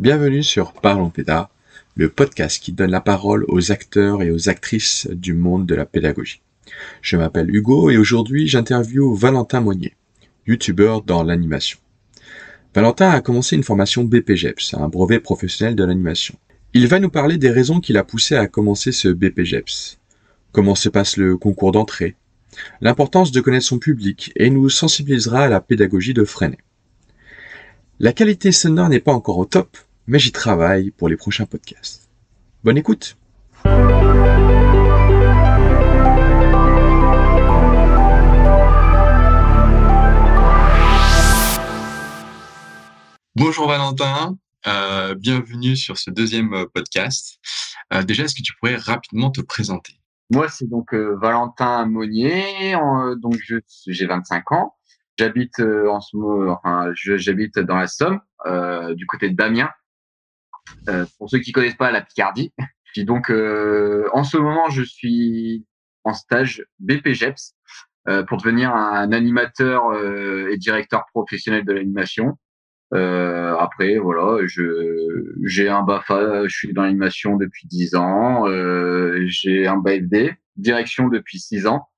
Bienvenue sur Parlons Péda, le podcast qui donne la parole aux acteurs et aux actrices du monde de la pédagogie. Je m'appelle Hugo et aujourd'hui j'interviewe Valentin Monnier, youtubeur dans l'animation. Valentin a commencé une formation BPGEPS, un brevet professionnel de l'animation. Il va nous parler des raisons qui l'a poussé à commencer ce BPGEPS, comment se passe le concours d'entrée, l'importance de connaître son public et nous sensibilisera à la pédagogie de Freinet. La qualité sonore n'est pas encore au top, mais j'y travaille pour les prochains podcasts. Bonne écoute Bonjour Valentin, euh, bienvenue sur ce deuxième euh, podcast. Euh, déjà, est-ce que tu pourrais rapidement te présenter? Moi, c'est donc Valentin Monnier, donc j'ai 25 ans. J'habite en ce moment, enfin, j'habite dans la Somme, du côté de Damien. Pour ceux qui connaissent pas la Picardie. Puis donc, en ce moment, je suis en stage BPGEPS pour devenir un animateur et directeur professionnel de l'animation. Euh, après, voilà, je j'ai un BAFA, je suis dans l'animation depuis 10 ans. Euh, j'ai un BFD, direction depuis 6 ans.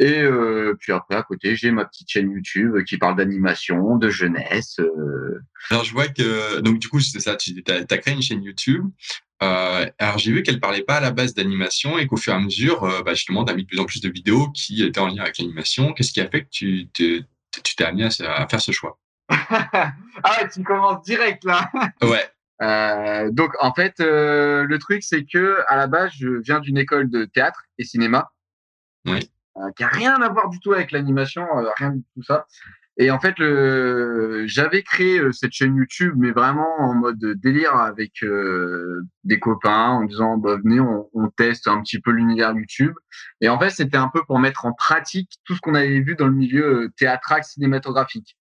Et euh, puis après, à côté, j'ai ma petite chaîne YouTube qui parle d'animation, de jeunesse. Euh. Alors, je vois que, donc du coup, c'est ça, tu as, as, créé une chaîne YouTube. Euh, alors, j'ai vu qu'elle parlait pas à la base d'animation et qu'au fur et à mesure, bah, justement, tu as mis de plus en plus de vidéos qui étaient en lien avec l'animation. Qu'est-ce qui a fait que tu t'es amené à, à faire ce choix? Ah, tu commences direct là. ouais. Donc en fait, le truc c'est que à la base, je viens d'une école de théâtre et cinéma. Oui. Euh, qui a rien à voir du tout avec l'animation, euh, rien de tout ça. Et en fait, j'avais créé euh, cette chaîne YouTube, mais vraiment en mode délire avec des copains, en disant bah, venez, on, on teste un petit peu l'univers YouTube. Et en fait, c'était un peu pour mettre en pratique tout ce qu'on avait vu dans le milieu théâtral cinématographique.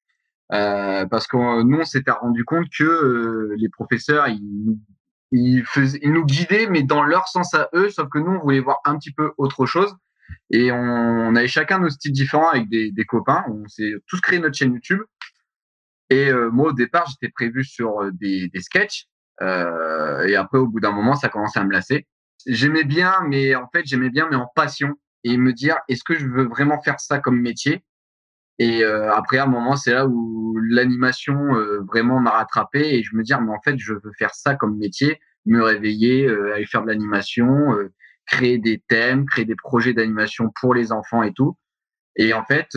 Euh, parce que nous, on s'était rendu compte que les professeurs, ils, ils, faisaient, ils nous guidaient, mais dans leur sens à eux, sauf que nous, on voulait voir un petit peu autre chose. Et on, on avait chacun nos styles différents avec des, des copains. On s'est tous créé notre chaîne YouTube. Et moi, au départ, j'étais prévu sur des, des sketchs. et après, au bout d'un moment, ça commençait à me lasser. J'aimais bien, mais en fait, j'aimais bien, mais en passion. Et me dire, est-ce que je veux vraiment faire ça comme métier? Et euh, après, à un moment, c'est là où l'animation euh, vraiment m'a rattrapé et je me dis, ah, mais en fait, je veux faire ça comme métier, me réveiller, euh, aller faire de l'animation, créer des thèmes, créer des projets d'animation pour les enfants et tout. Et en fait,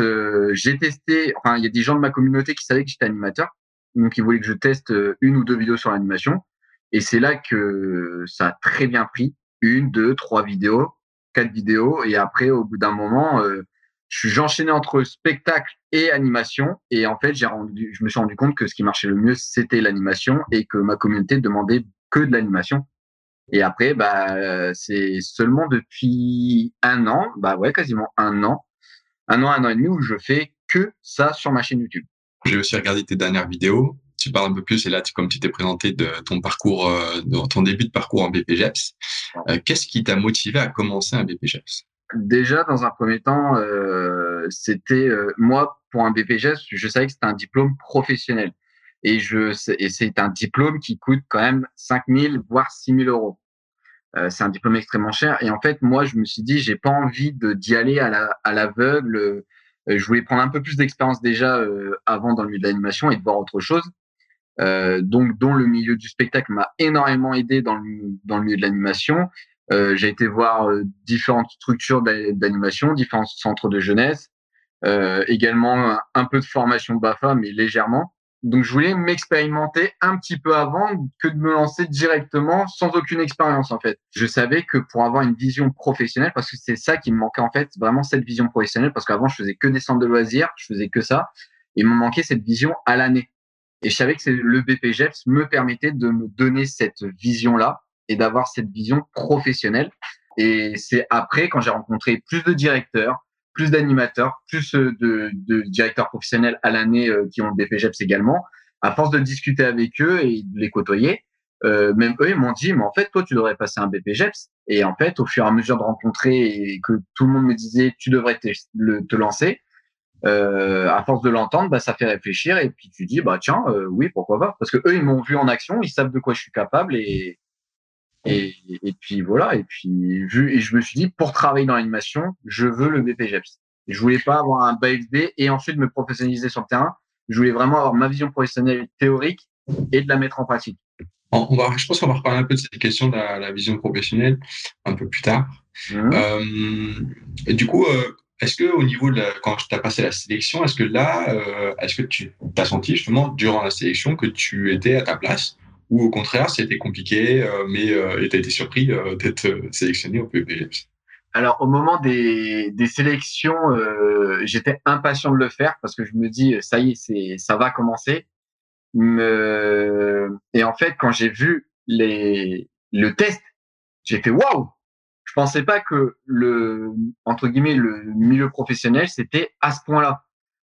j'ai testé, enfin, il y a des gens de ma communauté qui savaient que j'étais animateur, donc ils voulaient que je teste une ou deux vidéos sur l'animation. Et c'est là que ça a très bien pris. Une, deux, trois vidéos, quatre vidéos. Et après, au bout d'un moment, j'enchaînais entre spectacle et animation et en fait j'ai rendu je me suis rendu compte que ce qui marchait le mieux c'était l'animation et que ma communauté demandait que de l'animation et après bah c'est seulement depuis un an bah ouais quasiment un an un an un an et demi où je fais que ça sur ma chaîne YouTube. J'ai aussi regardé tes dernières vidéos. Tu parles un peu plus et là comme tu t'es présenté de ton parcours euh, de ton début de parcours en BPGEPS euh, qu'est-ce qui t'a motivé à commencer un BPGEPS déjà, dans un premier temps, euh, c'était euh, moi pour un BPGES, je savais que c'était un diplôme professionnel. Et je et c'est un diplôme qui coûte quand même 5 000 voire 6 000 euros. Euh, c'est un diplôme extrêmement cher et en fait moi je me suis dit j'ai pas envie d'y aller à la à l'aveugle. Euh, je voulais prendre un peu plus d'expérience déjà euh, avant dans le milieu de l'animation et de voir autre chose. donc dont le milieu du spectacle m'a énormément aidé dans le dans le milieu de l'animation euh, j'ai été voir euh, différentes structures d'animation, différents centres de jeunesse, euh, également un peu de formation BAFA, mais légèrement. Donc je voulais m'expérimenter un petit peu avant que de me lancer directement sans aucune expérience en fait. Je savais que pour avoir une vision professionnelle, parce que c'est ça qui me manquait en fait, vraiment cette vision professionnelle, parce qu'avant je faisais que des centres de loisirs, je faisais que ça, et il me manquait cette vision à l'année. Et je savais que le BPGEPS me permettait de me donner cette vision-là et d'avoir cette vision professionnelle. Et c'est après, quand j'ai rencontré plus de directeurs, plus d'animateurs, plus euh, de, de, directeurs professionnels à l'année euh, qui ont le BPGEPS également, à force de discuter avec eux et de les côtoyer, euh, même eux, ils m'ont dit, mais en fait, toi, tu devrais passer un BPGEPS. Et en fait, au fur et à mesure de rencontrer et que tout le monde me disait, tu devrais te, te lancer, euh, à force de l'entendre, bah, ça fait réfléchir. Et puis tu dis bah tiens euh, oui pourquoi pas. Parce que eux ils m'ont vu en action, ils savent de quoi je suis capable et et, et puis voilà et puis vu et je me suis dit pour travailler dans l'animation je veux le BPGEPS. Je voulais pas avoir un BFD et ensuite me professionnaliser sur le terrain. Je voulais vraiment avoir ma vision professionnelle théorique et de la mettre en pratique. On va, je pense qu'on va reparler un peu de cette question de la, la vision professionnelle un peu plus tard. Mmh. Euh, et du coup, euh, est-ce que au niveau de la, quand tu as passé la sélection, est-ce que là, euh, est-ce que tu as senti justement durant la sélection que tu étais à ta place ou au contraire c'était compliqué, euh, mais euh, tu as été surpris euh, d'être sélectionné au PPF alors au moment des, des sélections, j'étais impatient de le faire parce que je me dis ça y est, ça va commencer. Et en fait, quand j'ai vu le test, j'ai fait waouh, je pensais pas que le entre guillemets le milieu professionnel c'était à ce point-là.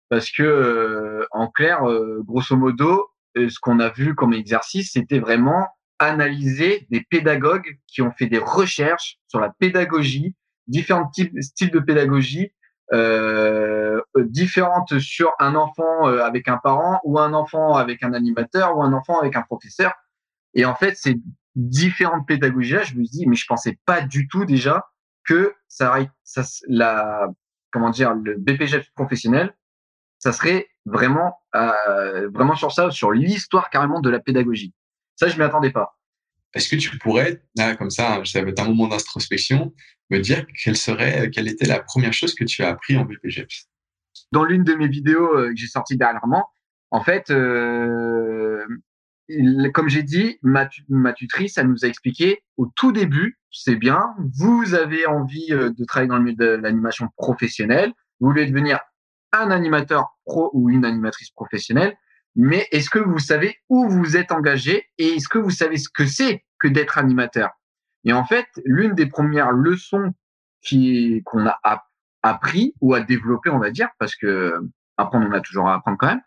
Parce que en clair grosso modo ce qu'on a vu comme exercice c'était vraiment analyser des pédagogues qui ont fait des recherches sur la pédagogie différents types styles de pédagogie euh, différentes sur un enfant avec un parent ou un enfant avec un animateur ou un enfant avec un professeur. Et en fait c'est différentes pédagogies là, je me dis mais je pensais pas du tout déjà que ça, ça la comment dire le BPGF professionnel, ça serait vraiment euh, vraiment sur ça, sur l'histoire carrément de la pédagogie. Ça, je m'y attendais pas. Est-ce que tu pourrais, là, comme ça, ça va être un moment d'introspection, me dire quelle serait, quelle était la première chose que tu as appris en BPGF Dans l'une de mes vidéos euh, que j'ai sorties dernièrement, en fait, euh, comme j'ai dit, ma, ma, tutrice, elle nous a expliqué au tout début, c'est bien, vous avez envie de travailler dans le milieu de l'animation professionnelle, vous voulez devenir un animateur pro ou une animatrice professionnelle, mais est-ce que vous savez où vous êtes engagé et est-ce que vous savez ce que c'est que d'être animateur? Et en fait, l'une des premières leçons qu'on a appris ou à développer, on va dire, parce que apprendre, on a toujours à apprendre quand même,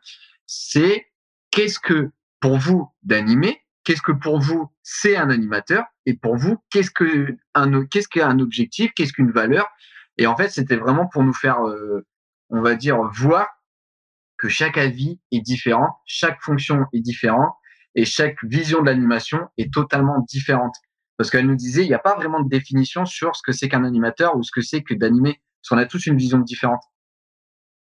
c'est qu'est-ce que pour vous d'animer, qu'est-ce que pour vous c'est un animateur et pour vous qu'est-ce que un qu'un objectif, qu'est-ce qu'une valeur? Et en fait c'était vraiment pour nous faire euh, on va dire voir que chaque avis est différent, chaque fonction est différente et chaque vision de l'animation est totalement différente parce qu'elle nous disait il n'y a pas vraiment de définition sur ce que c'est qu'un animateur ou ce que c'est que d'animer parce qu'on a tous une vision différente.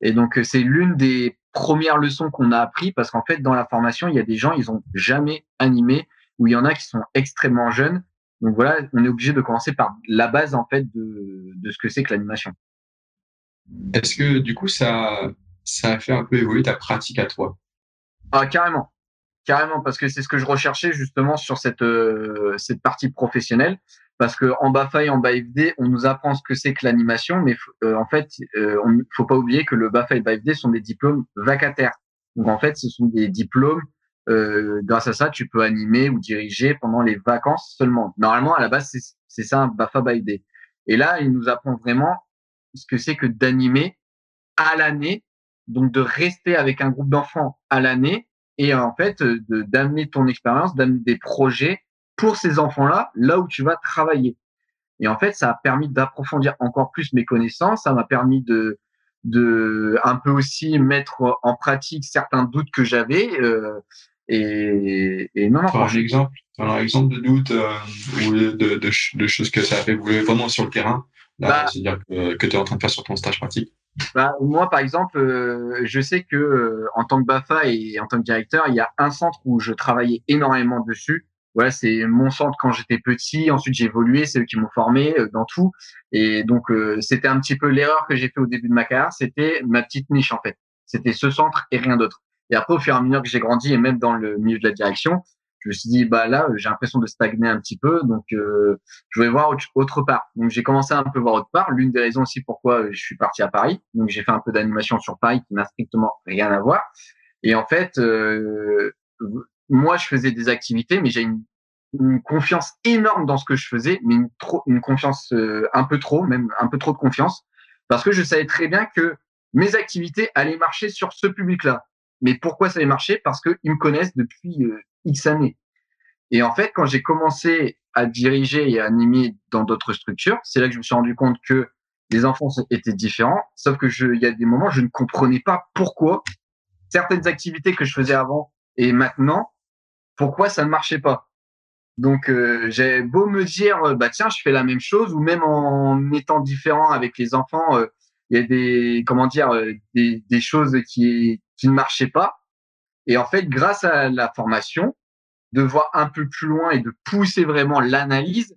Et donc c'est l'une des première leçon qu'on a appris parce qu'en fait, dans la formation, il y a des gens, ils ont jamais animé ou il y en a qui sont extrêmement jeunes. Donc voilà, on est obligé de commencer par la base, en fait, de ce que c'est que l'animation. Est-ce que, du coup, ça, ça a fait un peu évoluer ta pratique à toi? Ah, carrément. Carrément, parce que c'est ce que je recherchais justement sur cette, euh, cette partie professionnelle parce que en BAFA et en BAFD, on nous apprend ce que c'est que l'animation, mais euh, en fait, euh, on faut pas oublier que le BAFA et le BAFD sont des diplômes vacataires. Donc en fait, ce sont des diplômes. Euh, grâce à ça, tu peux animer ou diriger pendant les vacances seulement. Normalement, à la base, c'est ça un BAFA BAFD. Et là, il nous apprend vraiment ce que c'est que d'animer à l'année, donc de rester avec un groupe d'enfants à l'année et en fait d'amener ton expérience, d'amener des projets pour ces enfants-là, là où tu vas travailler. Et en fait, ça a permis d'approfondir encore plus mes connaissances. Ça m'a permis de, de un peu aussi mettre en pratique certains doutes que j'avais. Euh, et, et non, non. Par exemple, un exemple de doutes euh, ou de, de, de, choses que ça a fait vraiment sur le terrain. Bah, c'est-à-dire que, que tu es en train de faire sur ton stage pratique. Bah, moi, par exemple, euh, je sais que euh, en tant que BAFA et en tant que directeur, il y a un centre où je travaillais énormément dessus voilà, c'est mon centre quand j'étais petit. Ensuite, j'ai évolué, c'est eux qui m'ont formé euh, dans tout. Et donc, euh, c'était un petit peu l'erreur que j'ai fait au début de ma carrière. C'était ma petite niche en fait. C'était ce centre et rien d'autre. Et après, au fur et à mesure que j'ai grandi et même dans le milieu de la direction, je me suis dit bah là, j'ai l'impression de stagner un petit peu. Donc, euh, je vais voir autre part. Donc, j'ai commencé à un peu voir autre part. L'une des raisons aussi pourquoi je suis parti à Paris. Donc, j'ai fait un peu d'animation sur Paris qui n'a strictement rien à voir. Et en fait, moi, je faisais des activités, mais j'ai une, une, confiance énorme dans ce que je faisais, mais une, trop, une confiance euh, un peu trop, même un peu trop de confiance, parce que je savais très bien que mes activités allaient marcher sur ce public-là. Mais pourquoi ça allait marcher? Parce qu'ils me connaissent depuis euh, X années. Et en fait, quand j'ai commencé à diriger et à animer dans d'autres structures, c'est là que je me suis rendu compte que les enfants étaient différents, sauf que je, il y a des moments, je ne comprenais pas pourquoi certaines activités que je faisais avant et maintenant, pourquoi ça ne marchait pas. Donc, euh, j'ai beau me dire, euh, bah tiens, je fais la même chose, ou même en étant différent avec les enfants, euh, il y a des, comment dire, des, des choses qui, qui ne marchaient pas. Et en fait, grâce à la formation, de voir un peu plus loin et de pousser vraiment l'analyse,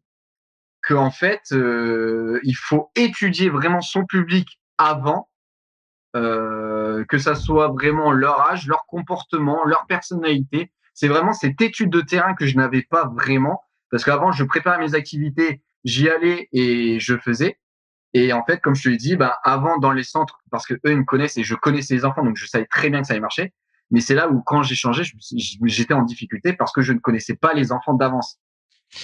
qu'en fait, euh, il faut étudier vraiment son public avant, euh, que ça soit vraiment leur âge, leur comportement, leur personnalité. C'est vraiment cette étude de terrain que je n'avais pas vraiment, parce qu'avant, je préparais mes activités, j'y allais et je faisais. Et en fait, comme je te l'ai dit, bah, avant dans les centres, parce que eux ils me connaissent et je connaissais les enfants, donc je savais très bien que ça allait marcher. Mais c'est là où, quand j'ai changé, j'étais en difficulté parce que je ne connaissais pas les enfants d'avance.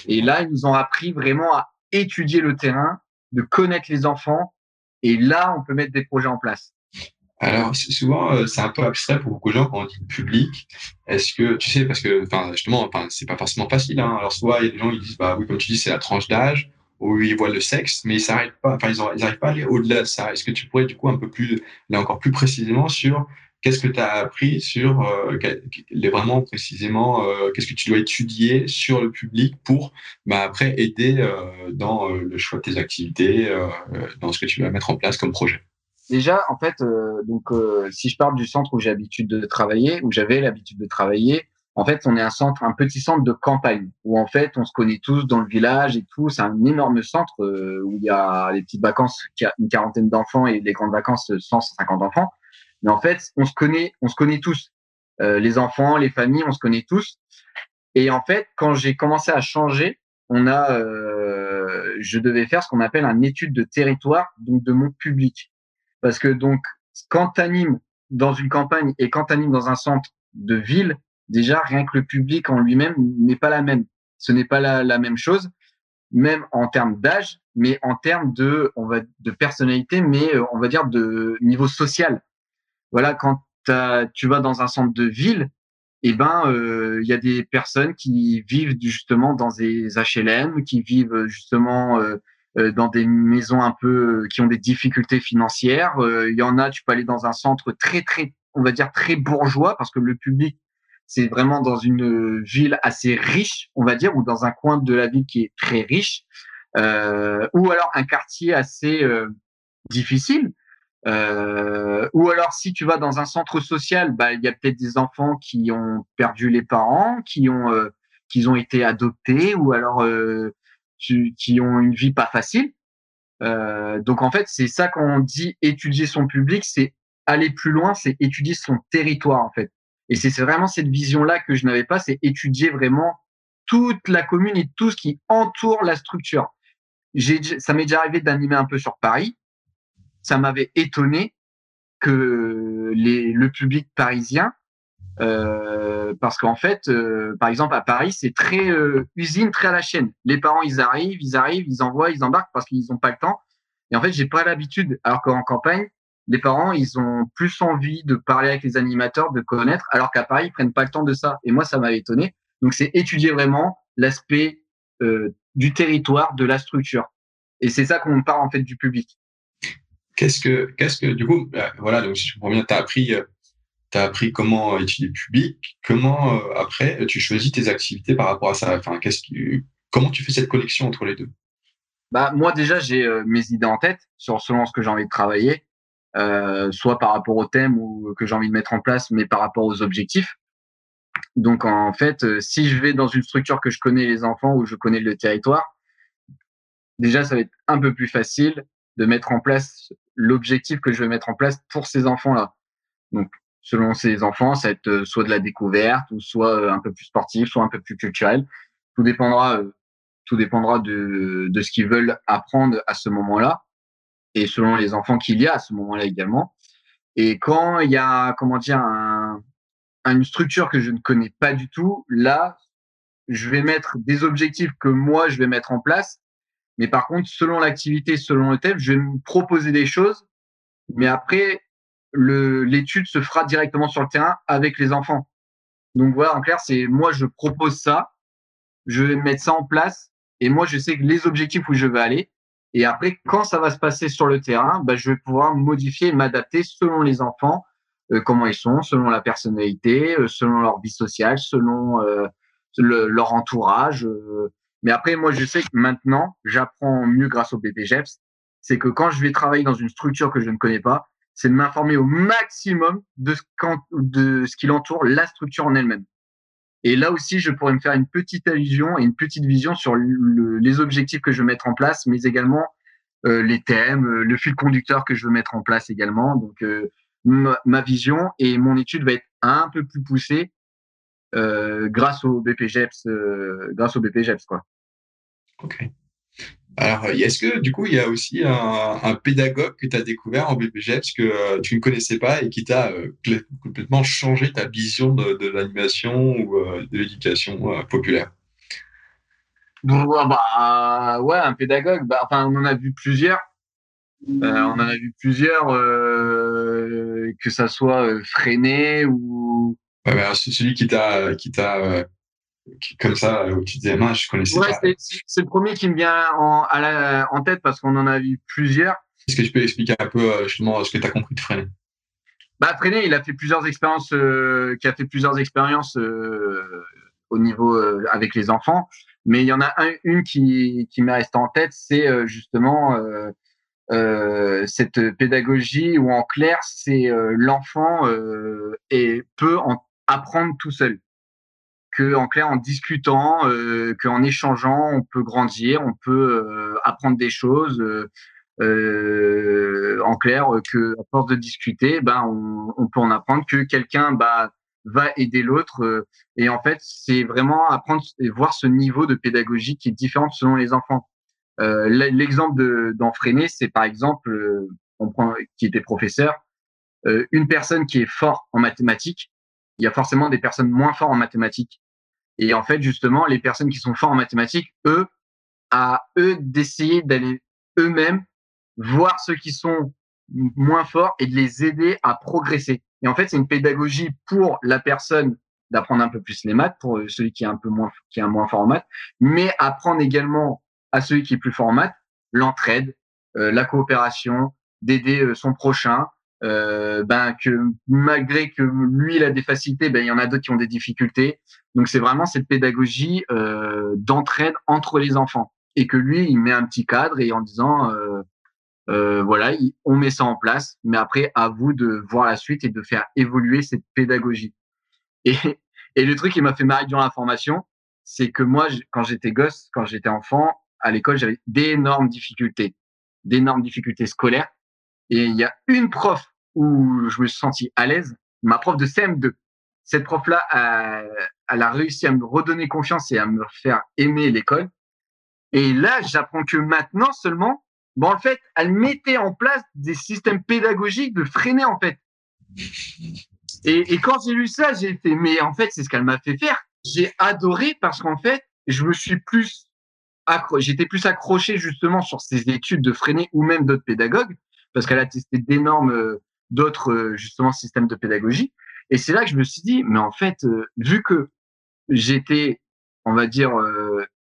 Et là, ils nous ont appris vraiment à étudier le terrain, de connaître les enfants. Et là, on peut mettre des projets en place. Alors, souvent, euh, c'est un peu abstrait pour beaucoup de gens quand on dit public. Est-ce que, tu sais, parce que, enfin, justement, enfin, c'est pas forcément facile. Hein. Alors, soit il y a des gens qui disent, bah oui, comme tu dis, c'est la tranche d'âge, où ils voient le sexe, mais ils pas, enfin, ils n'arrivent pas à aller au-delà de ça. Est-ce que tu pourrais, du coup, un peu plus, là encore plus précisément sur qu'est-ce que tu as appris sur, euh, vraiment précisément, euh, qu'est-ce que tu dois étudier sur le public pour bah, après aider euh, dans le choix de tes activités, dans ce que tu vas mettre en place comme projet? Déjà, en fait, donc si je parle du centre où j'ai l'habitude de travailler, où j'avais l'habitude de travailler, en fait, on est un centre, un petit centre de campagne où en fait, on se connaît tous dans le village et tout. C'est un énorme centre où il y a les petites vacances, une quarantaine d'enfants et les grandes vacances, 150 enfants. Mais en fait, on se connaît, on se connaît tous. Euh, les enfants, les familles, on se connaît tous. Et en fait, quand j'ai commencé à changer, on a, euh, je devais faire ce qu'on appelle un étude de territoire, donc de mon public. Parce que donc, quand tu animes dans une campagne et quand tu animes dans un centre de ville, déjà rien que le public en lui-même n'est pas la même. Ce n'est pas la, la, même chose, même en termes d'âge, mais en termes de, on va, de personnalité, mais euh, on va dire de niveau social voilà, quand tu vas dans un centre de ville, eh ben, euh, il y a des personnes qui vivent justement dans des HLM, qui vivent justement euh, euh, dans des maisons un peu qui ont des difficultés financières. Il y en a, tu peux aller dans un centre très très, on va dire très bourgeois parce que le public c'est vraiment dans une ville assez riche, on va dire, ou dans un coin de la ville qui est très riche, ou alors un quartier assez difficile. Euh, ou alors, si tu vas dans un centre social, bah, il y a peut-être des enfants qui ont perdu les parents, qui ont, euh, qui ont été adoptés, ou alors euh, qui ont une vie pas facile. Euh, donc en fait, c'est ça qu'on dit étudier son public, c'est aller plus loin, c'est étudier son territoire en fait. Et c'est vraiment cette vision-là que je n'avais pas, c'est étudier vraiment toute la commune et tout ce qui entoure la structure. J'ai, ça m'est déjà arrivé d'animer un peu sur Paris ça m'avait étonné que les, le public parisien, euh, parce qu'en fait, euh, par exemple à Paris, c'est très euh, usine, très à la chaîne. Les parents, ils arrivent, ils arrivent, ils envoient, ils embarquent parce qu'ils n'ont pas le temps. Et en fait, j'ai pas l'habitude. Alors qu'en campagne, les parents, ils ont plus envie de parler avec les animateurs, de connaître, alors qu'à Paris, ils prennent pas le temps de ça. Et moi, ça m'avait étonné. Donc, c'est étudier vraiment l'aspect euh, du territoire, de la structure. Et c'est ça qu'on parle en fait du public. Qu'est-ce que, qu'est-ce que, du coup, bah, voilà, donc si je comprends bien, tu as appris, euh, appris comment étudier public. Comment, euh, après, tu choisis tes activités par rapport à ça? Enfin, qu'est-ce que, comment tu fais cette connexion entre les deux? Bah, Moi, déjà, j'ai euh, mes idées en tête sur selon ce que j'ai envie de travailler, soit par rapport au thème ou que j'ai envie de mettre en place, mais par rapport aux objectifs. Donc, en fait, si je vais dans une structure que je connais les enfants ou je connais le territoire, déjà, ça va être un peu plus facile de mettre en place l'objectif que je vais mettre en place pour ces enfants-là. Donc, selon ces enfants, ça va être euh, soit de la découverte, ou soit euh, un peu plus sportif, soit un peu plus culturel. Tout dépendra, euh, tout dépendra de, de ce qu'ils veulent apprendre à ce moment-là, et selon les enfants qu'il y a à ce moment-là également. Et quand il y a, comment dire, un, une structure que je ne connais pas du tout, là, je vais mettre des objectifs que moi je vais mettre en place mais par contre, selon l'activité, selon le thème, je vais me proposer des choses. Mais après, l'étude se fera directement sur le terrain avec les enfants. Donc voilà, en clair, c'est moi, je propose ça, je vais mettre ça en place. Et moi, je sais que les objectifs où je veux aller. Et après, quand ça va se passer sur le terrain, bah, je vais pouvoir modifier, m'adapter selon les enfants, euh, comment ils sont, selon la personnalité, euh, selon leur vie sociale, selon euh, leur entourage. Mais après, moi, je sais que maintenant, j'apprends mieux grâce au BPGEPS. C'est que quand je vais travailler dans une structure que je ne connais pas, c'est de m'informer au maximum de ce, de ce qui entoure la structure en elle-même. Et là aussi, je pourrais me faire une petite allusion et une petite vision sur les objectifs que je veux mettre en place, mais également euh, les thèmes, euh, le fil conducteur que je veux mettre en place également. Donc, euh, ma, vision et mon étude va être un peu plus poussée grâce au BPGEPS, grâce au BPGEPS, quoi. Ok. Alors, est-ce que du coup, il y a aussi un, pédagogue que tu as découvert en BPGEPS que euh, tu ne connaissais pas et qui t'a euh, complètement changé ta vision de, l'animation ou euh, de l'éducation populaire? Bah, Ouais, un pédagogue. Bah, enfin, on en a vu plusieurs. on en a vu plusieurs, que ça soit freiné ou. Ouais, bah, celui qui t'a qui t'a comme ça où tu disais, moi, je connaissais ouais, C'est le premier qui me vient en, à la, en tête parce qu'on en a vu plusieurs. Est-ce que tu peux expliquer un peu euh, justement ce que tu as compris de Freinet? Bah, Freinet, il a fait plusieurs expériences, euh, qui a fait plusieurs expériences euh, au niveau euh, avec les enfants, mais il y en a un, une qui, qui m'est restée en tête, c'est justement cette pédagogie où en clair, c'est l'enfant et peut en apprendre tout seul que en clair en discutant, euh, qu'en échangeant, on peut grandir, on peut euh, apprendre des choses. Euh, euh en clair, que à force de discuter, ben on, on peut en apprendre que quelqu'un bah, va aider l'autre. Euh, et en fait, c'est vraiment apprendre et voir ce niveau de pédagogie qui est différent selon les enfants. L'exemple d'enfreiner, c'est par exemple, on prend qui était professeur, une personne qui est fort en mathématiques, il y a forcément des personnes moins fortes en mathématiques. Et en fait, justement, les personnes qui sont fortes en mathématiques, eux, à eux d'essayer d'aller eux-mêmes voir ceux qui sont moins forts et de les aider à progresser. Et en fait, c'est une pédagogie pour la personne d'apprendre un peu plus les maths, pour celui qui est un peu moins, qui est moins fort en maths, mais apprendre également à celui qui est plus fort en maths, l'entraide, euh, la coopération, d'aider euh, son prochain, euh, ben que malgré que lui il a des facilités, ben il y en a d'autres qui ont des difficultés. Donc c'est vraiment cette pédagogie euh, d'entraide entre les enfants et que lui il met un petit cadre et en disant euh, euh voilà on met ça en place, mais après à vous de voir la suite et de faire évoluer cette pédagogie. Et, et le truc qui m'a fait marrer durant la formation, c'est que moi quand j'étais gosse, quand j'étais enfant à l'école, j'avais d'énormes difficultés, d'énormes difficultés scolaires. Et il y a une prof où je me suis senti à l'aise, ma prof de CM2. Cette prof-là, elle a réussi à me redonner confiance et à me faire aimer l'école. Et là, j'apprends que maintenant seulement, bon, en fait, elle mettait en place des systèmes pédagogiques de freiner, en fait. Et, quand j'ai lu ça, j'ai fait, mais en fait, c'est ce qu'elle m'a fait faire. J'ai adoré parce qu'en fait, je me suis plus j'étais plus accroché justement sur ces études de freiner ou même d'autres pédagogues parce qu'elle a testé d'énormes d'autres euh, justement systèmes de pédagogie. Et c'est là que je me suis dit, mais en fait, euh, vu que j'étais, on va dire,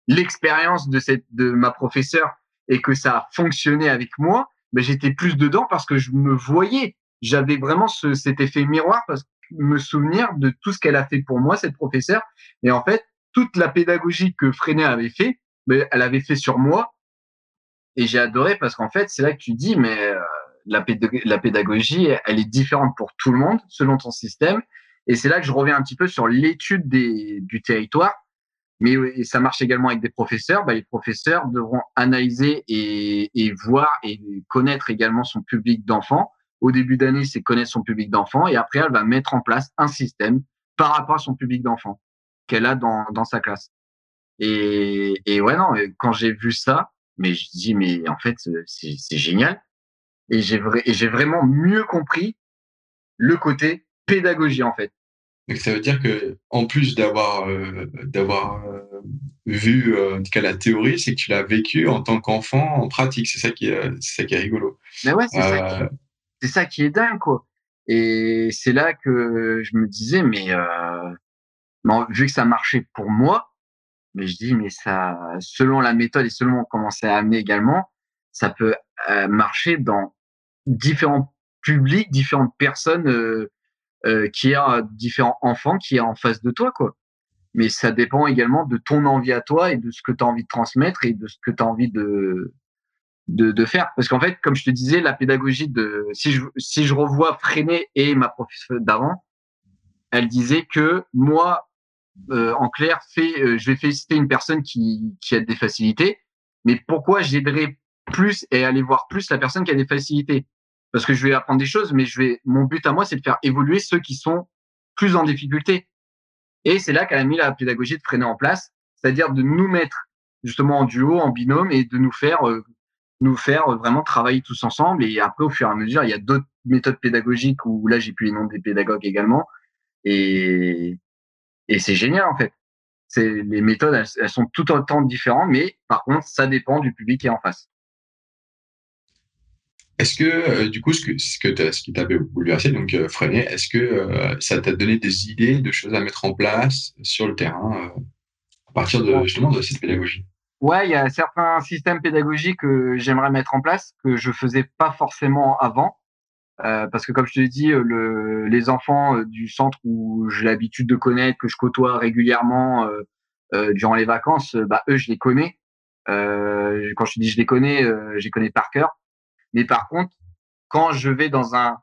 l'expérience de cette de ma professeure et que ça a fonctionné avec moi, ben j'étais plus dedans parce que je me voyais. J'avais vraiment ce, cet effet miroir parce que me souvenir de tout ce qu'elle a fait pour moi, cette professeure. Et en fait, toute la pédagogie que Freinet avait fait, ben, elle avait fait sur moi. Et j'ai adoré parce qu'en fait, c'est là que tu dis, mais la, pédagogie, elle est différente pour tout le monde selon ton système. Et c'est là que je reviens un petit peu sur l'étude du territoire. Mais ça marche également avec des professeurs. Bah, les professeurs devront analyser et, voir et connaître également son public d'enfants. Au début d'année, c'est connaître son public d'enfants. Et après, elle va mettre en place un système par rapport à son public d'enfants qu'elle a dans, dans sa classe. Et, et ouais, non, quand j'ai vu ça, mais je dis, mais en fait, c'est génial et j'ai j'ai vraiment mieux compris le côté pédagogie en fait. Donc ça veut dire que en plus d'avoir euh, d'avoir euh, vu euh, en tout cas la théorie, c'est que tu l'as vécu en tant qu'enfant en pratique. C'est ça qui est c'est ça qui est rigolo. Mais ouais, c'est ça, qui, c'est ça qui est dingue quoi. Et c'est là que je me disais mais vu que ça marchait pour moi, mais je dis mais ça selon la méthode et selon comment c'est amené également, ça peut marcher dans différents publics, différentes personnes qui a différents enfants qui est en face de toi, quoi. Mais ça dépend également de ton envie à toi et de ce que tu as envie de transmettre et de ce que tu as envie de, de, faire. Parce qu'en fait, comme je te disais, la pédagogie de, si je, si je revois Freinet et ma professeure d'avant, elle disait que moi, euh, en clair, fait, euh, je vais féliciter une personne qui, qui a des facilités, mais pourquoi j'aiderais plus et aller voir plus la personne qui a des facilités Parce que je vais apprendre des choses, mais je vais, mon but à moi, c'est de faire évoluer ceux qui sont plus en difficulté. Et c'est là qu'elle a mis la pédagogie de freiner en place, c'est-à-dire de nous mettre justement en duo, en binôme, et de nous faire euh, nous faire vraiment travailler tous ensemble. Et après, au fur et à mesure, il y a d'autres méthodes pédagogiques où là, j'ai pu les noms des pédagogues également. Et, et c'est génial, en fait. C'est, les méthodes, elles, sont tout autant différentes, mais par contre, ça dépend du public qui est en face. Est-ce que, euh, du coup, ce, que, ce, que ce qui t'avait bouleversé, donc euh, freiné, est-ce que euh, ça t'a donné des idées de choses à mettre en place sur le terrain à partir de, justement de cette pédagogie Ouais, il y a certains systèmes pédagogiques que j'aimerais mettre en place que je faisais pas forcément avant. Euh, parce que comme je te l'ai dit, le, les enfants euh, du centre où j'ai l'habitude de connaître, que je côtoie régulièrement euh durant les vacances, bah eux je les connais. quand je te dis je les connais, je les connais par cœur. Mais par contre, quand je vais dans un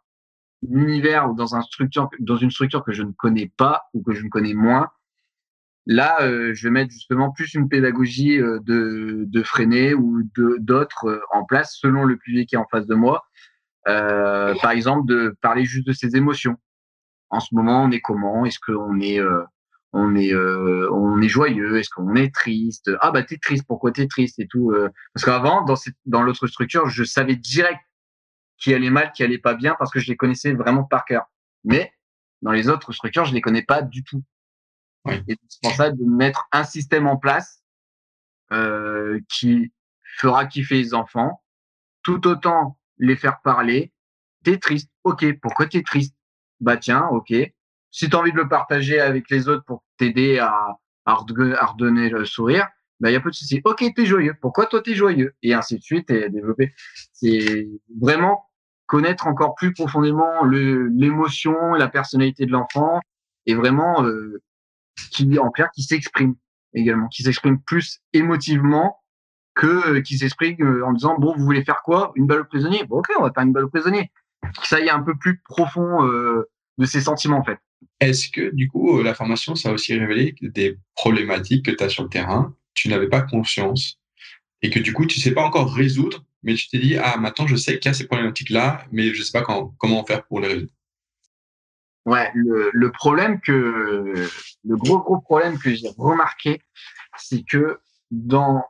univers ou dans un structure, dans une structure que je ne connais pas ou que je ne connais moins, Là, euh, je vais mettre justement plus une pédagogie euh, de, de freiner ou d'autres euh, en place selon le public qui est en face de moi. par exemple, de parler juste de ses émotions. En ce moment, on est comment? Est-ce qu'on est, est, on est joyeux Est-ce qu'on est triste? Ah bah t'es triste. Pourquoi t'es triste? Et tout Parce qu'avant, dans cette, dans l'autre structure, je savais direct qui allait mal, qui allait pas bien, parce que je les connaissais vraiment par cœur. Mais dans les autres structures, je les connais pas du tout. Et c'est pour ça de mettre un système en place euh, qui fera kiffer les enfants, tout autant les faire parler. T'es triste, ok. Pourquoi t'es triste? Bah tiens, ok. Si t'as envie de le partager avec les autres pour t'aider à, à, redonner le sourire, bah y a pas de souci. Ok, t'es joyeux. Pourquoi toi t'es joyeux? Et ainsi de suite et développer. C'est vraiment connaître encore plus profondément l'émotion, la personnalité de l'enfant et vraiment euh, qui en clair qui s'exprime également, qui s'exprime plus émotivement que euh, qui s'exprime euh, en disant bon vous voulez faire quoi? Une balle au prisonnier? Bon ok on va faire une balle au prisonnier ça y est un peu plus profond euh, de ses sentiments en fait est-ce que du coup la formation ça a aussi révélé des problématiques que tu as sur le terrain tu n'avais pas conscience et que du coup tu sais pas encore résoudre mais tu t'es dit ah maintenant je sais qu'il y a ces problématiques là mais je sais pas quand, comment faire pour les résoudre Ouais, le, problème que le gros gros problème que j'ai remarqué, c'est que dans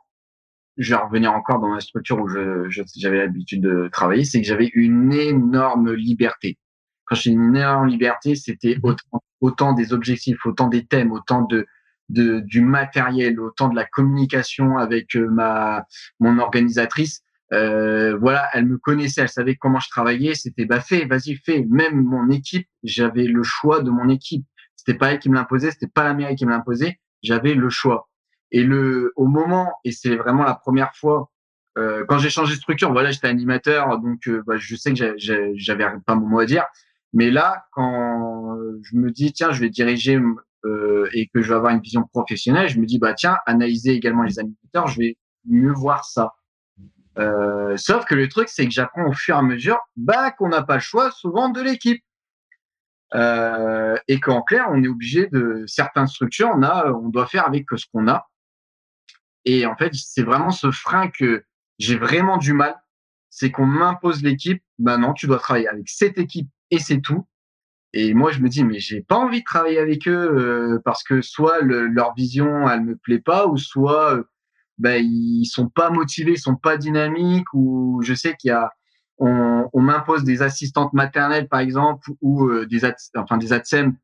je vais revenir encore dans la structure où j'avais l'habitude de travailler, c'est que j'avais une énorme liberté. Quand j'ai une énorme liberté, c'était mmh autant, autant, des objectifs, autant des thèmes, autant de, de du matériel, autant de la communication avec euh, ma mon organisatrice euh, voilà, elle me connaissait, elle savait comment je travaillais. C'était bah fais, vas-y fais. Même mon équipe, j'avais le choix de mon équipe. C'était pas elle qui me l'imposait, c'était pas la mairie qui me l'imposait. J'avais le choix. Et le au moment, et c'est vraiment la première fois euh, quand j'ai changé de structure. Voilà, j'étais animateur, donc euh, bah, je sais que j'avais pas mon mot à dire. Mais là, quand je me dis tiens, je vais diriger euh, et que je vais avoir une vision professionnelle, je me dis bah tiens, analyser également les animateurs, je vais mieux voir ça. Euh, sauf que le truc, c'est que j'apprends au fur et à mesure bah, qu'on n'a pas le choix souvent de l'équipe. Euh, et qu'en clair, on est obligé de certaines structures, on a, on doit faire avec ce qu'on a. Et en fait, c'est vraiment ce frein que j'ai vraiment du mal, c'est qu'on m'impose l'équipe. Bah non, tu dois travailler avec cette équipe et c'est tout. Et moi, je me dis, mais j'ai pas envie de travailler avec eux euh, parce que soit leur vision, elle me plaît pas, ou soit euh, ben ils sont pas motivés, ils sont pas dynamiques ou je sais qu'il y a on, on m'impose des assistantes maternelles par exemple ou euh, des enfin des ATSEM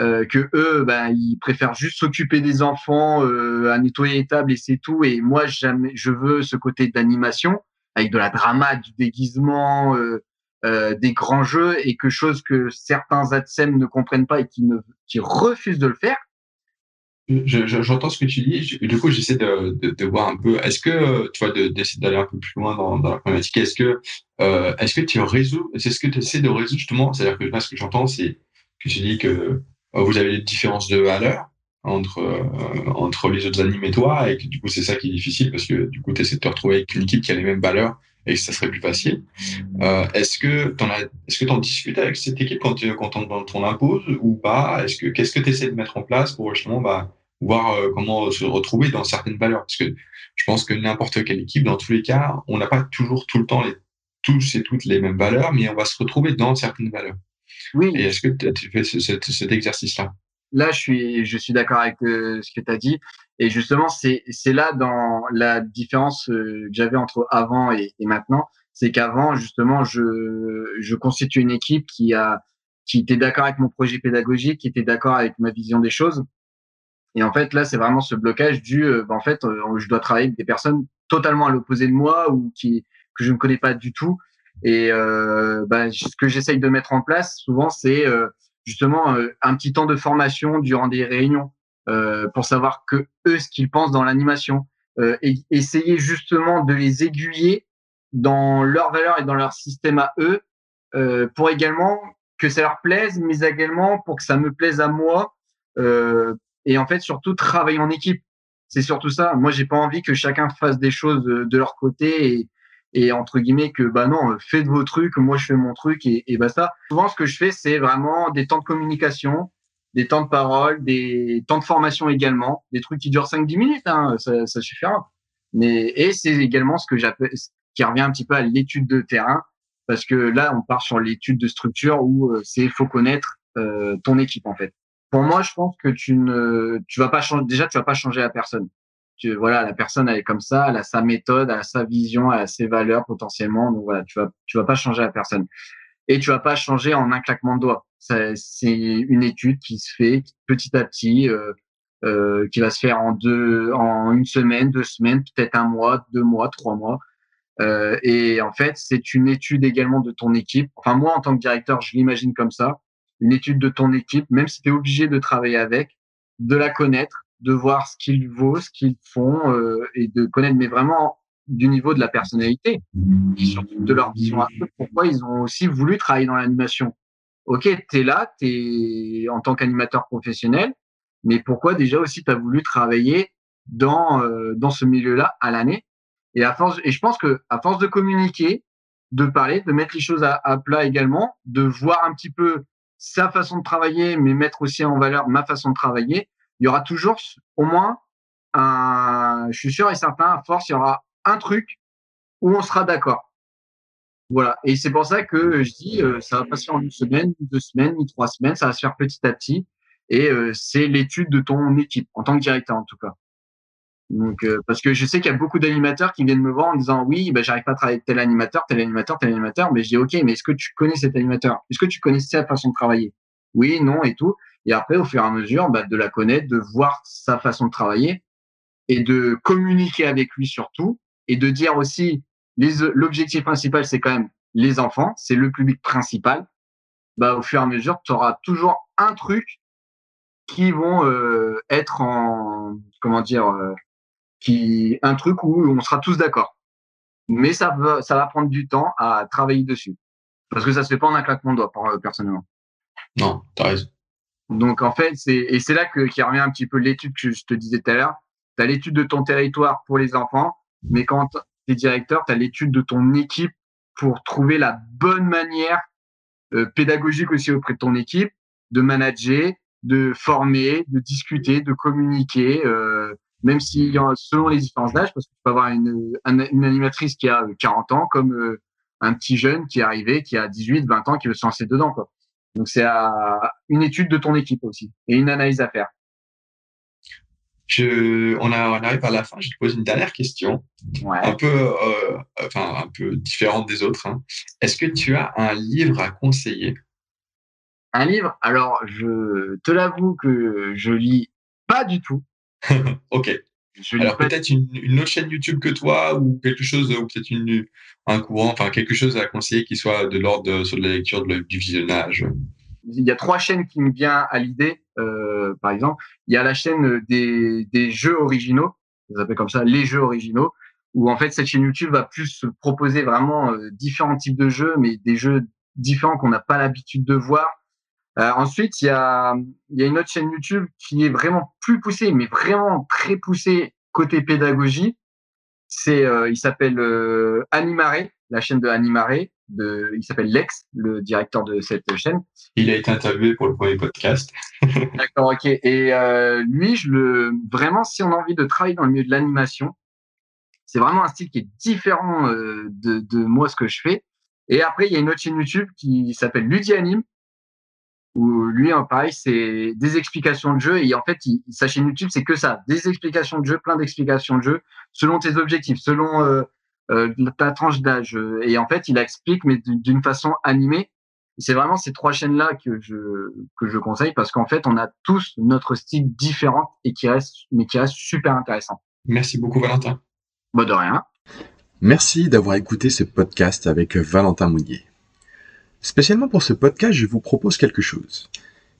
euh, que eux ben ils préfèrent juste s'occuper des enfants euh, à nettoyer les tables et c'est tout et moi jamais je veux ce côté d'animation avec de la drama, du déguisement, euh, euh, des grands jeux et que chose que certains ATSEM ne comprennent pas et qui ne qui refusent de le faire J'entends ce que tu dis. Du coup, j'essaie de, de, voir un peu. Est-ce que tu vois d'essayer d'aller un peu plus loin dans, la problématique Est-ce que euh, est-ce que tu résous C'est ce que tu essaies de résoudre justement C'est-à-dire que là, ce que j'entends, c'est que tu dis que euh, vous avez des différences de valeur entre euh, entre les autres animes et toi, et que du coup, c'est ça qui est difficile parce que du coup, tu essaies de te retrouver avec une équipe qui a les mêmes valeurs et que ça serait plus facile. Euh, est-ce que t'en as, est-ce que t'en discutes avec cette équipe quand tu, quand on, on impose ou pas? Est-ce que qu'est-ce que tu essaies de mettre en place pour justement bah, voir euh, comment se retrouver dans certaines valeurs? Parce que je pense que n'importe quelle équipe, dans tous les cas, on n'a pas toujours tout le temps les tous et toutes les mêmes valeurs, mais on va se retrouver dans certaines valeurs. Oui. Et est-ce que tu fais cet exercice-là? Là, je suis, je suis d'accord avec euh, ce que tu as dit. Et justement, c'est, là dans la différence euh, que j'avais entre avant et, et maintenant. C'est qu'avant, justement, je, je constitue une équipe qui a, qui était d'accord avec mon projet pédagogique, qui était d'accord avec ma vision des choses. Et en fait, là, c'est vraiment ce blocage du, euh, bah, en fait, je dois travailler avec des personnes totalement à l'opposé de moi ou qui, que je ne connais pas du tout. Et euh, bah, ce que j'essaye de mettre en place souvent, c'est justement euh, un petit temps de formation durant des réunions euh, pour savoir que eux ce qu'ils pensent dans l'animation. Euh, et essayer justement de les aiguiller dans leurs valeurs et dans leur système à eux euh, pour également que ça leur plaise mais également pour que ça me plaise à moi euh, et en fait surtout travailler en équipe. C'est surtout ça. Moi j'ai pas envie que chacun fasse des choses de, leur côté et, et entre guillemets que bah non euh, faites vos trucs moi je fais mon truc et, et ça souvent ce que je fais c'est vraiment des temps de communication des temps de parole des temps de formation également des trucs qui durent 5-10 minutes hein, ça, ça suffira. Mais et c'est également ce que j'appelle qui revient un petit peu à l'étude de terrain parce que là on part sur l'étude de structure où euh, c'est faut connaître euh, ton équipe en fait. Pour moi je pense que tu ne tu vas pas changer déjà tu vas pas changer la personne. Tu, voilà, la personne elle est comme ça, elle a sa méthode, elle a sa vision, elle a ses valeurs potentiellement. Donc voilà, tu vas, tu vas pas changer la personne et tu vas pas changer en un claquement de doigts. C'est une étude qui se fait petit à petit, euh, euh, qui va se faire en deux, en une semaine, deux semaines, peut-être un mois, deux mois, trois mois. Euh, et en fait, c'est une étude également de ton équipe. Enfin, moi, en tant que directeur, je l'imagine comme ça. Une étude de ton équipe, même si tu es obligé de travailler avec, de la connaître, de voir ce qu'ils vaut, ce qu'ils font euh, et de connaître, mais vraiment du niveau de la personnalité et surtout de leur vision pourquoi ils ont aussi voulu travailler dans l'animation. Ok, tu es là, tu es en tant qu'animateur professionnel, mais pourquoi déjà aussi tu as voulu travailler dans, euh, dans ce milieu-là à l'année? Et à force et je pense que à force de communiquer, de parler, de mettre les choses à, à plat également, de voir un petit peu sa façon de travailler, mais mettre aussi en valeur ma façon de travailler, il y aura toujours au moins un, je suis sûr et certain, à force, il y aura un truc où on sera d'accord. Voilà. Et c'est pour ça que je dis, euh, ça va passer en une semaine, deux semaines, trois semaines, ça va se faire petit à petit. Et euh, c'est l'étude de ton équipe, en tant que directeur en tout cas. Donc, euh, parce que je sais qu'il y a beaucoup d'animateurs qui viennent me voir en disant oui, bah, j'arrive pas à travailler avec tel animateur, tel animateur, tel animateur. Mais je dis ok, mais est-ce que tu connais cet animateur? Est-ce que tu connais sa façon de travailler? Oui, non et tout. Et après, au fur et à mesure, bah, de la connaître, de voir sa façon de travailler et de communiquer avec lui surtout et de dire aussi l'objectif principal, c'est quand même les enfants, c'est le public principal. Bah, au fur et à mesure, tu auras toujours un truc qui vont euh, être en comment dire euh, qui un truc où on sera tous d'accord. Mais ça va ça va prendre du temps à travailler dessus parce que ça se fait pas en un claquement de doigts euh, personnellement. Non, t'as raison. Donc en fait, c'est et c'est là que qui revient un petit peu l'étude que je te disais tout à l'heure. Tu as l'étude de ton territoire pour les enfants, mais quand tu es directeur, tu as l'étude de ton équipe pour trouver la bonne manière euh, pédagogique aussi auprès de ton équipe de manager, de former, de discuter, de communiquer, euh, même si selon les différences d'âge, parce que tu peux avoir une, animatrice qui a 40 ans comme euh, un petit jeune qui est arrivé, qui a 18, 20 ans, qui veut se lancer dedans. Quoi. Donc c'est une étude de ton équipe aussi et une analyse à faire. Je, on, a, on arrive à la fin. Je te pose une dernière question, un peu, euh, enfin un peu différente des autres. Hein. Est-ce que tu as un livre à conseiller? Un livre? Alors je te l'avoue que je lis pas du tout. ok. Alors peut-être une, une, autre chaîne YouTube que toi ou quelque chose ou peut-être une un courant, enfin quelque chose à conseiller qui soit de l'ordre de, sur de la lecture, de, du visionnage? Il y a trois chaînes qui me viennent à l'idée. Euh, par exemple, il y a la chaîne des, des jeux originaux, ça s'appelle comme ça, les jeux originaux, où en fait cette chaîne YouTube va plus proposer vraiment euh, différents types de jeux, mais des jeux différents qu'on n'a pas l'habitude de voir. Euh, ensuite, il y a, y a une autre chaîne YouTube qui est vraiment plus poussée, mais vraiment très poussée côté pédagogie. C'est, euh, il s'appelle euh, Animaré, la chaîne de Animaré. De, il s'appelle Lex, le directeur de cette chaîne. Il a été interviewé pour le premier podcast. D'accord, ok. Et euh, lui, je le, vraiment, si on a envie de travailler dans le milieu de l'animation, c'est vraiment un style qui est différent euh, de, de moi ce que je fais. Et après, il y a une autre chaîne YouTube qui s'appelle Ludianime, où lui, hein, pareil, c'est des explications de jeu. Et en fait, il, sa chaîne YouTube, c'est que ça, des explications de jeu, plein d'explications de jeu, selon tes objectifs, selon euh, euh, ta tranche d'âge. Et en fait, il explique, mais d'une façon animée. C'est vraiment ces trois chaînes-là que je que je conseille parce qu'en fait, on a tous notre style différent et qui reste, mais qui reste super intéressant. Merci beaucoup, Valentin. Bah de rien. Merci d'avoir écouté ce podcast avec Valentin Mounier. Spécialement pour ce podcast, je vous propose quelque chose.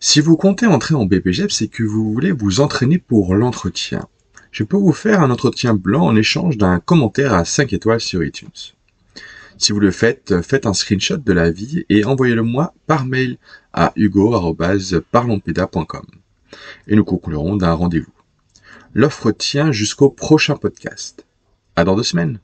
Si vous comptez entrer en BPGEP, c'est que vous voulez vous entraîner pour l'entretien. Je peux vous faire un entretien blanc en échange d'un commentaire à 5 étoiles sur iTunes. Si vous le faites, faites un screenshot de la vie et envoyez-le moi par mail à hugo.parlonspeda.com. Et nous conclurons d'un rendez-vous. L'offre tient jusqu'au prochain podcast. À dans deux semaines.